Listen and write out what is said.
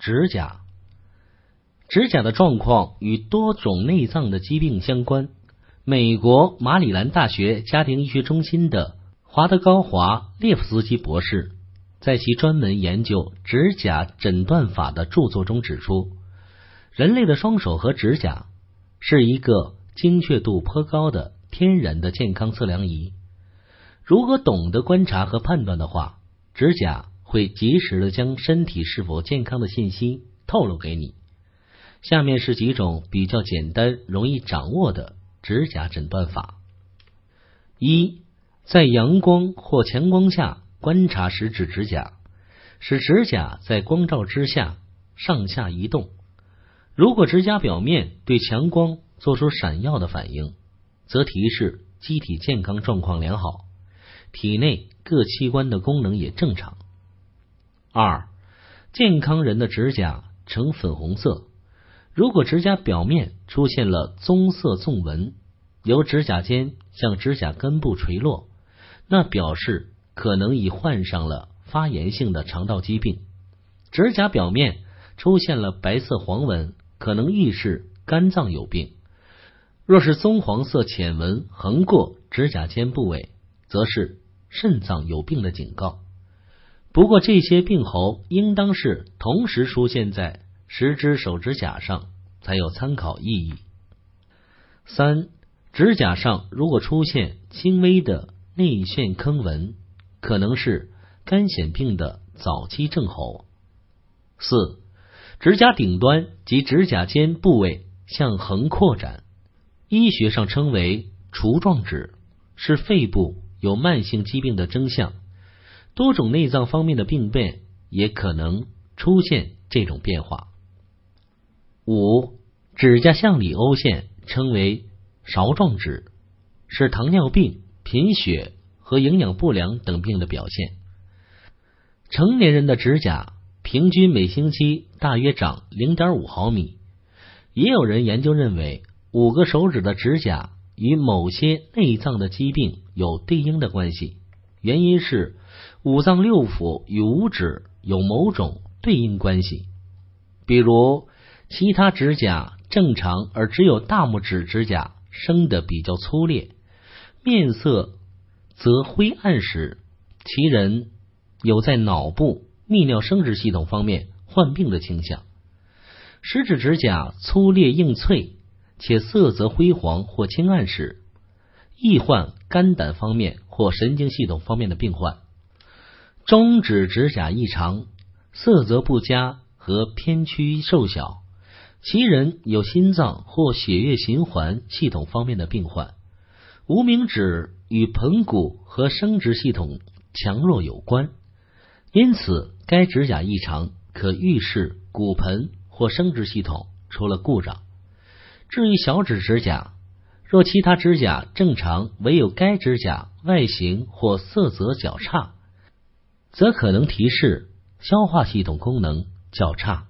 指甲，指甲的状况与多种内脏的疾病相关。美国马里兰大学家庭医学中心的华德高华列夫斯基博士在其专门研究指甲诊断法的著作中指出，人类的双手和指甲是一个精确度颇高的天然的健康测量仪。如果懂得观察和判断的话，指甲。会及时的将身体是否健康的信息透露给你。下面是几种比较简单、容易掌握的指甲诊断法：一，在阳光或强光下观察食指指甲，使指甲在光照之下上下移动。如果指甲表面对强光做出闪耀的反应，则提示机体健康状况良好，体内各器官的功能也正常。二，健康人的指甲呈粉红色，如果指甲表面出现了棕色纵纹，由指甲尖向指甲根部垂落，那表示可能已患上了发炎性的肠道疾病。指甲表面出现了白色黄纹，可能预示肝脏有病。若是棕黄色浅纹横过指甲尖部位，则是肾脏有病的警告。不过，这些病候应当是同时出现在十只手指甲上，才有参考意义。三，指甲上如果出现轻微的内陷坑纹，可能是肝癣病的早期症候。四，指甲顶端及指甲尖部位向横扩展，医学上称为橱状指，是肺部有慢性疾病的征象。多种内脏方面的病变也可能出现这种变化。五，指甲向里凹陷称为勺状指，是糖尿病、贫血和营养不良等病的表现。成年人的指甲平均每星期大约长零点五毫米，也有人研究认为，五个手指的指甲与某些内脏的疾病有对应的关系，原因是。五脏六腑与五指有某种对应关系，比如其他指甲正常，而只有大拇指指甲生的比较粗劣，面色则灰暗时，其人有在脑部、泌尿生殖系统方面患病的倾向。食指指甲粗劣硬脆，且色泽灰黄或青暗时，易患肝胆方面或神经系统方面的病患。中指指甲异常，色泽不佳和偏曲瘦小，其人有心脏或血液循环系统方面的病患。无名指与盆骨和生殖系统强弱有关，因此该指甲异常可预示骨盆或生殖系统出了故障。至于小指指甲，若其他指甲正常，唯有该指甲外形或色泽较差。则可能提示消化系统功能较差。